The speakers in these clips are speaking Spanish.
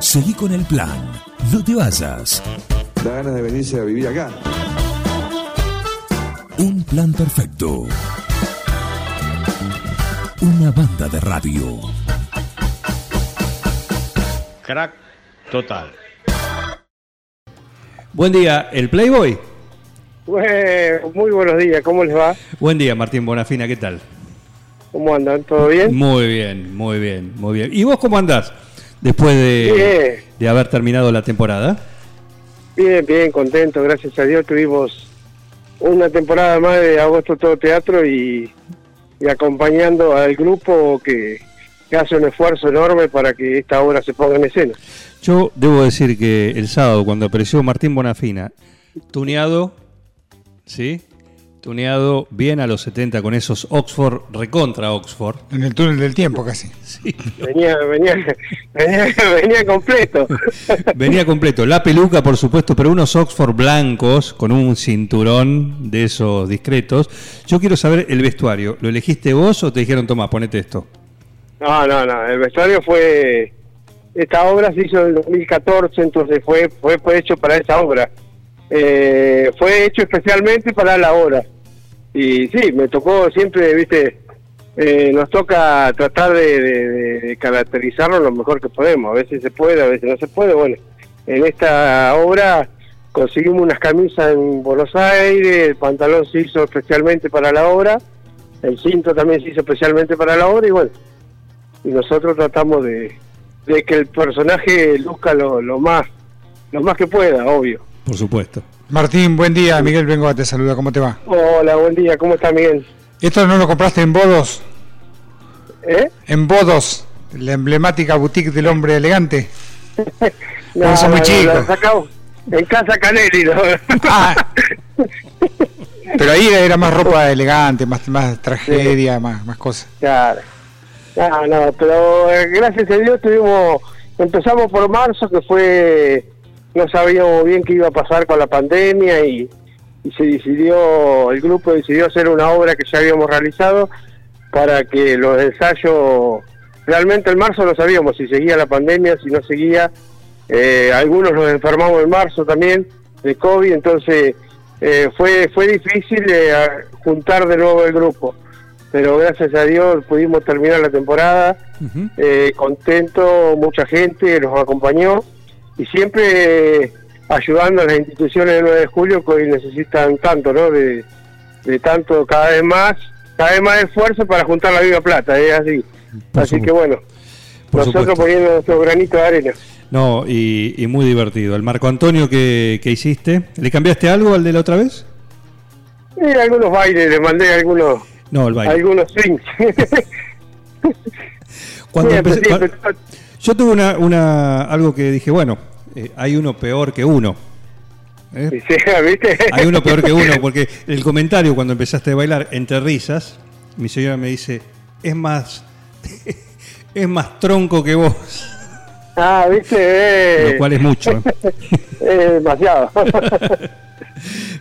Seguí con el plan. No te vayas. Da ganas de venirse a vivir acá. Un plan perfecto. Una banda de radio. Crack total. Buen día, el Playboy. Bueno, muy buenos días, ¿cómo les va? Buen día, Martín Bonafina, ¿qué tal? ¿Cómo andan? ¿Todo bien? Muy bien, muy bien, muy bien. ¿Y vos cómo andás después de, de haber terminado la temporada? Bien, bien, contento, gracias a Dios. Tuvimos una temporada más de Agosto Todo Teatro y, y acompañando al grupo que, que hace un esfuerzo enorme para que esta obra se ponga en escena. Yo debo decir que el sábado, cuando apareció Martín Bonafina, tuneado, ¿sí? Tuneado bien a los 70 con esos Oxford, recontra Oxford. En el túnel del tiempo casi. Sí. Venía, venía, venía, venía completo. Venía completo, la peluca por supuesto, pero unos Oxford blancos con un cinturón de esos discretos. Yo quiero saber el vestuario, ¿lo elegiste vos o te dijeron, toma, ponete esto? No, no, no, el vestuario fue... Esta obra se hizo en el 2014, entonces fue, fue, fue hecho para esa obra. Eh, fue hecho especialmente para la obra. Y sí, me tocó siempre, viste, eh, nos toca tratar de- de caracterizarlo lo mejor que podemos. A veces se puede, a veces no se puede. Bueno, en esta obra conseguimos unas camisas en Buenos Aires, el pantalón se hizo especialmente para la obra, el cinto también se hizo especialmente para la obra y bueno, y nosotros tratamos de, de que el personaje luzca lo, lo más lo más que pueda, obvio. Por supuesto. Martín, buen día. Miguel Bengoa te saluda. ¿Cómo te va? Hola, buen día, ¿cómo está Miguel? ¿Esto no lo compraste en Bodos? ¿Eh? En Bodos, la emblemática boutique del hombre elegante. No, Eso es muy no, chico. lo sacamos en casa Canelli. ¿no? Ah. Pero ahí era más ropa elegante, más, más tragedia, más, más cosas. Claro. No, no, pero eh, gracias a Dios tuvimos, empezamos por marzo, que fue, no sabíamos bien qué iba a pasar con la pandemia y, y se decidió, el grupo decidió hacer una obra que ya habíamos realizado para que los ensayos, realmente en marzo no sabíamos si seguía la pandemia, si no seguía, eh, algunos nos enfermamos en marzo también de COVID, entonces eh, fue, fue difícil eh, juntar de nuevo el grupo. Pero gracias a Dios pudimos terminar la temporada, Ujú. eh, contento, mucha gente nos acompañó y siempre eh, ayudando a las instituciones del 9 de julio que hoy necesitan tanto, ¿no? De, de tanto, cada vez más, cada vez más esfuerzo para juntar la viva plata, es así. Por así supuesto. que bueno, Por nosotros supuesto. poniendo nuestro granito de arena. No, y, y muy divertido. El Marco Antonio que, que hiciste, ¿le cambiaste algo al de la otra vez? Y algunos bailes, les mandé algunos, No, el baile. algunos swings. Cuando empecé- siempre. Yo tuve una, una, algo que dije, bueno, eh, hay uno peor que uno. ¿eh? Sí, ¿viste? Hay uno peor que uno, porque el comentario cuando empezaste a bailar entre risas, mi señora me dice, es más, es más tronco que vos, Ah, ¿viste? Eh, lo cual es mucho. ¿eh? es demasiado.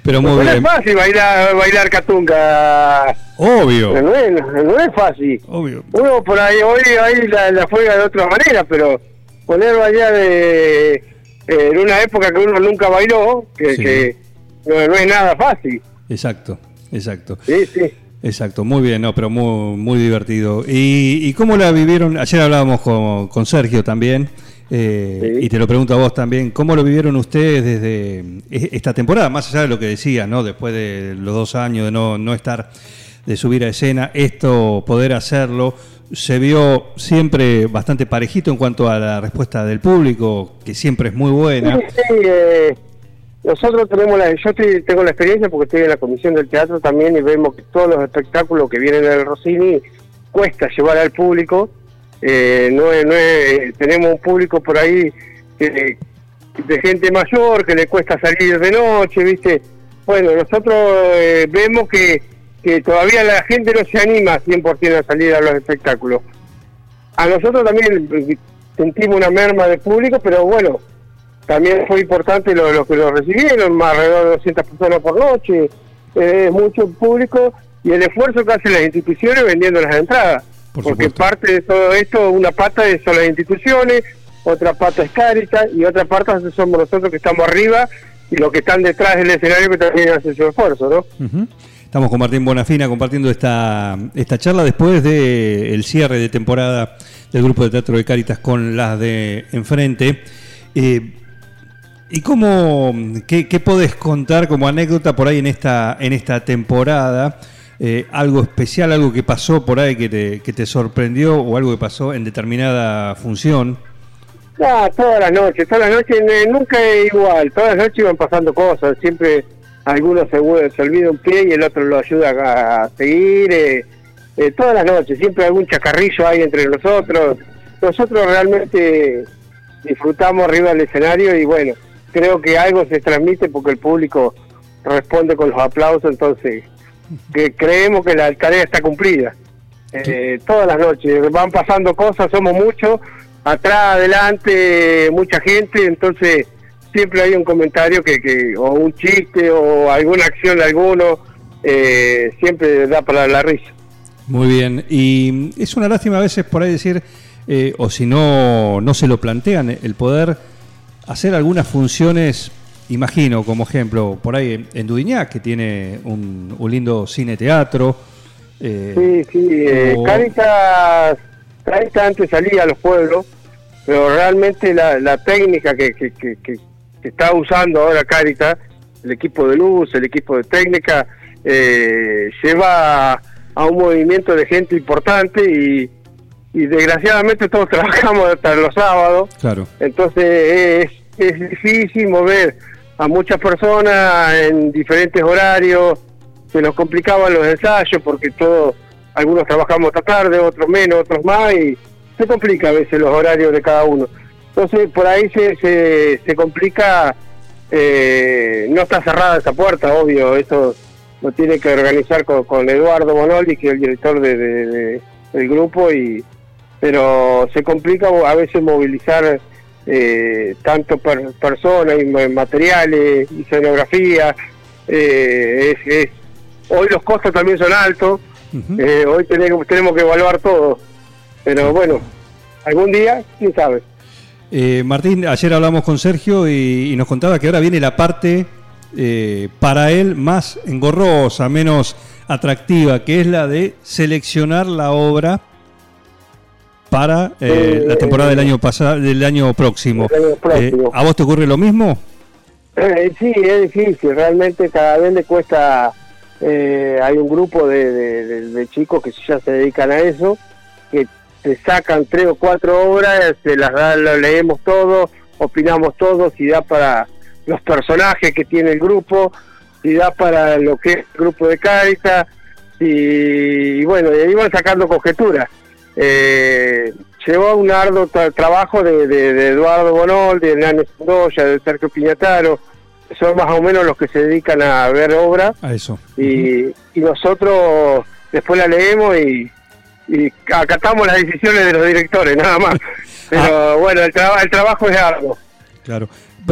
Pero muy no es bien. fácil bailar, bailar catunga. Obvio, No es, no es fácil. obvio. Uno por ahí, hoy ahí la, la juega de otra manera, pero poner a bailar de, eh, en una época que uno nunca bailó, que, Sí. que no, no es nada fácil. Exacto, exacto. Sí, sí. Exacto, muy bien, no, pero muy, muy divertido. ¿Y, y cómo la vivieron? Ayer hablábamos con, con Sergio también, eh, Sí. y te lo pregunto a vos también, ¿cómo lo vivieron ustedes desde e- esta temporada? Más allá de lo que decías, ¿no? Después de los dos años de no, no estar, de subir a escena, esto, poder hacerlo, se vio siempre bastante parejito en cuanto a la respuesta del público, que siempre es muy buena. Sí, sí, eh, nosotros tenemos la, yo estoy- tengo la experiencia porque estoy en la comisión del teatro también y vemos que todos los espectáculos que vienen del Rossini cuesta llevar al público. Eh, no es- tenemos un público por ahí de gente mayor que le cuesta salir de noche, ¿viste? Bueno, nosotros eh, vemos que, que todavía la gente no se anima 100% a salir a los espectáculos. A nosotros también eh, sentimos una merma de público, pero bueno, también fue importante lo, que lo recibieron, más alrededor de 200 personas por noche, eh, mucho público y el esfuerzo que hacen las instituciones vendiendo las entradas. Por porque supuesto. parte de todo esto, una pata son las instituciones, otra pata es Caritas y otra parte somos nosotros que estamos arriba y los que están detrás del escenario que también hacen su esfuerzo, ¿no? Estamos con Martín Bonafina compartiendo esta, esta charla después del el cierre de temporada del grupo de teatro de Cáritas con las de enfrente. Eh, ¿Y cómo, qué, qué podés contar como anécdota por ahí en esta, en esta temporada? Eh, algo especial, algo que pasó por ahí que te, que te sorprendió o algo que pasó en determinada función. Todas las noches, todas las noches, nunca es igual, todas las noches iban pasando cosas, siempre alguno se, se olvida un pie y el otro lo ayuda a, a seguir, eh, eh, todas las noches, siempre algún chacarrillo hay entre nosotros, nosotros realmente disfrutamos arriba del escenario y bueno, creo que algo se transmite porque el público responde con los aplausos, entonces que creemos que la tarea está cumplida. Eh, todas las noches van pasando cosas, somos muchos, atrás, adelante, mucha gente, entonces siempre hay un comentario que, que o un chiste o alguna acción de alguno, eh, siempre da para la risa. Muy bien, y es una lástima a veces por ahí decir, eh, o si no, no se lo plantean, el poder hacer algunas funciones, imagino, como ejemplo, por ahí en- en Dudignac, que tiene un, un lindo cine-teatro. eh, Sí, sí, eh, o- Caritas, Caritas antes salía a los pueblos, pero realmente la, la técnica que, que, que, que- que está usando ahora Caritas, el equipo de luz, el equipo de técnica, eh, lleva a, a un movimiento de gente importante y, y desgraciadamente todos trabajamos hasta los sábados, Claro, entonces es, es difícil mover a muchas personas en diferentes horarios, se nos complicaban los ensayos porque todos, algunos trabajamos hasta tarde, otros menos, otros más, y se complica a veces los horarios de cada uno. Entonces por ahí se, se, se complica, eh, no está cerrada esa puerta, obvio, eso lo tiene que organizar con, con Eduardo Bonoldi, que es el director de- del grupo, y pero se complica a veces movilizar eh, tanto per- personas materiales y escenografía. eh, es- es- hoy los costos también son altos, eh, hoy tenemos, tenemos que evaluar todo, pero bueno, algún día, quién sabe. Eh, Martín, ayer hablamos con Sergio y, y nos contaba que ahora viene la parte eh, para él más engorrosa, menos atractiva, que es la de seleccionar la obra para eh, Eh, la temporada del año pasado, del año próximo. Del año próximo. Eh, ¿A vos te ocurre lo mismo? Eh, sí, es difícil, realmente cada vez le cuesta, eh, hay un grupo de, de- chicos que ya se dedican a eso, que te sacan tres o cuatro obras, se las da, lo leemos todo, opinamos todo, si da para los personajes que tiene el grupo, si da para lo que es el grupo de Caritas, y bueno, y ahí van sacando conjeturas. Eh, llevó un arduo tra- trabajo de, de- de Eduardo Bonol, de Hernán Sandoya, de Sergio Piñataro, son más o menos los que se dedican a ver obras A eso. y, y nosotros después la leemos y, y acatamos las decisiones de los directores, nada más. Pero bueno, el, traba- el trabajo es algo. Claro.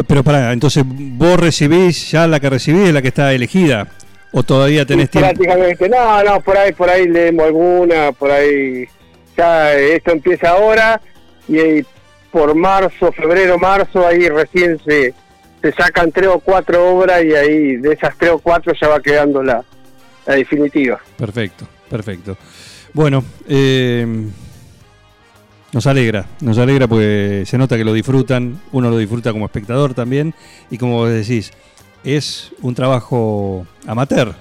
Pero pará, entonces vos recibís, ya la que recibís la que está elegida, o todavía tenés tiempo. prácticamente, no, no, por ahí, por ahí leemos alguna, por ahí, ya esto empieza ahora y, ahí por marzo, febrero, marzo, ahí recién se, se sacan tres o cuatro obras y ahí de esas tres o cuatro ya va quedando la, la definitiva. Perfecto, perfecto. Bueno, eh, nos alegra, nos alegra porque se nota que lo disfrutan, uno lo disfruta como espectador también, y como vos decís, es un trabajo amateur,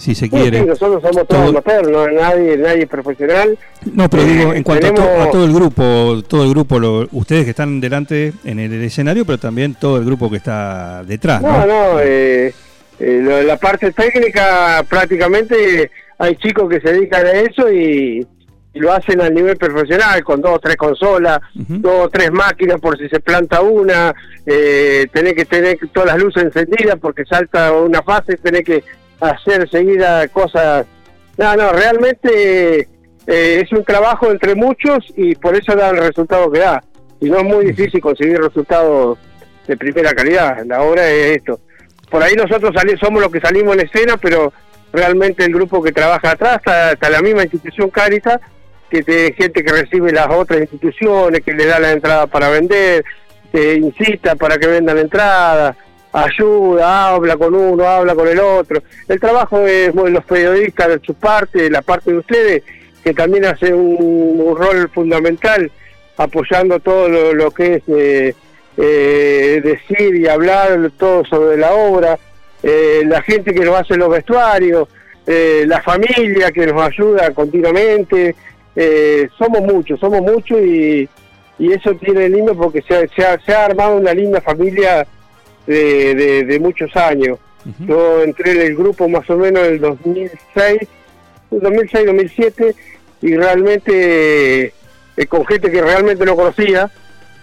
si se Sí, quiere. sí, nosotros somos todos Todo- amateurs, no nadie, nadie profesional. No, pero digo, en cuanto a, to- Tenemos- a todo el grupo, todo el grupo, lo- ustedes que están delante en el, escenario, pero también todo el grupo que está detrás, No, ¿no? no, eh, eh, lo- la parte técnica prácticamente hay chicos que se dedican a eso y, y lo hacen a nivel profesional, con dos o tres consolas, Ujú. dos o tres máquinas por si se planta una, eh, tenés que tener todas las luces encendidas porque salta una fase, tenés que hacer seguida cosas... No, no, realmente eh, es un trabajo entre muchos y por eso da el resultado que da. Y no es muy difícil conseguir resultados de primera calidad. La obra es esto. Por ahí nosotros sali- somos los que salimos en escena, pero realmente el grupo que trabaja atrás está, está la misma institución Caritas que te, gente que recibe las otras instituciones, que le da la entrada para vender, te incita para que vendan entradas, ayuda, habla con uno, habla con el otro. El trabajo de los periodistas de su parte, la parte de ustedes, que también hace un, rol fundamental apoyando todo lo, que es eh, eh, decir y hablar todo sobre la obra, eh, la gente que nos hace los vestuarios, la familia que nos ayuda continuamente, somos muchos, somos muchos y, y eso tiene lindo porque se, se ha armado una linda familia de, muchos años. Yo entré en el grupo más o menos en el 2006, 2006-2007 y realmente eh, con gente que realmente no conocía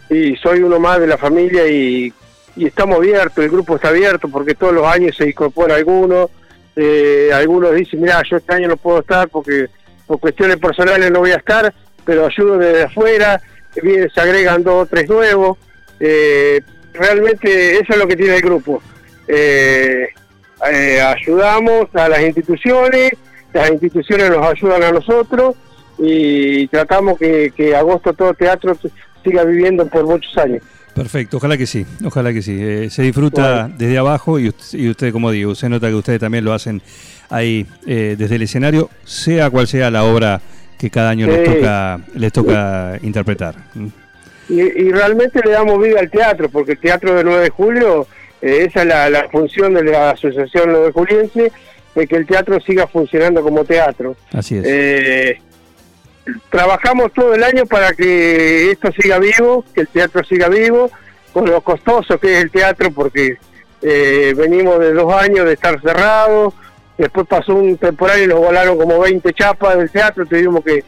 y soy uno más de la familia y, estamos abiertos, el grupo está abierto porque todos los años se incorpora alguno, eh, algunos dicen, mira, yo este año no puedo estar porque por cuestiones personales no voy a estar, pero ayudo desde afuera, se agregan dos o tres nuevos. Eh, realmente eso es lo que tiene el grupo. Eh, eh, ayudamos a las instituciones, las instituciones nos ayudan a nosotros y tratamos que, Agosto Todo Teatro siga viviendo por muchos años. Perfecto, ojalá que sí, ojalá que sí. Eh, se disfruta desde abajo y usted, como digo, se nota que ustedes también lo hacen ahí desde el escenario, sea cual sea la obra que cada año les toca les toca interpretar y, realmente le damos vida al teatro, porque el teatro del 9 de julio, eh, esa es la, función de la Asociación 9 Juliense, de que el teatro siga funcionando como teatro. Así es. Eh, trabajamos todo el año para que esto siga vivo, que el teatro siga vivo, con lo costoso que es el teatro, porque eh, venimos de dos años de estar cerrados, después pasó un temporal y nos volaron como 20 chapas del teatro, tuvimos que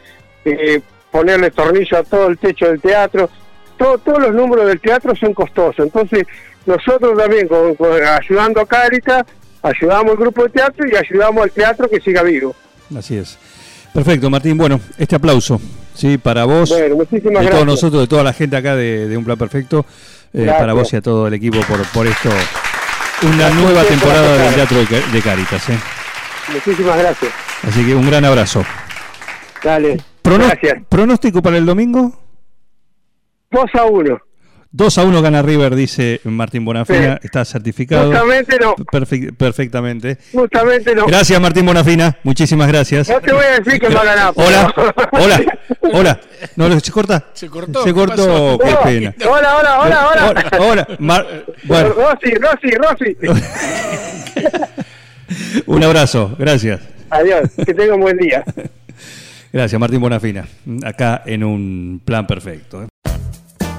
ponerle tornillo a todo el techo del teatro, todos los números del teatro son costosos. Entonces, nosotros también, ayudando a Caritas, ayudamos al grupo de teatro y ayudamos al teatro que siga vivo. Así es. Perfecto, Martín. Bueno, este aplauso, sí, para vos, bueno, muchísimas de todos nosotros, de toda la gente acá de, Un Plan Perfecto, eh, para vos y a todo el equipo por, por esto. Una nueva temporada del Teatro de, Caritas. ¿eh? Muchísimas gracias. Así que un gran abrazo. Dale. gracias. ¿Pronóstico para el domingo? 2 a 1. 2 a 1 gana River, dice Martín Bonafina. Está certificado. Justamente no. perfectamente. Justamente no. Gracias, Martín Bonafina. Muchísimas gracias. No te voy a decir que a ganar. Hola, hola, hola. No, ¿se corta? Se cortó. Se cortó, qué, pena. Hola, hola, hola, hola. Hola, bueno. Rosy, Rosy, Rosy. un abrazo, gracias. Adiós, que tenga un buen día. Gracias, Martín Bonafina. Acá en un plan perfecto. ¿eh?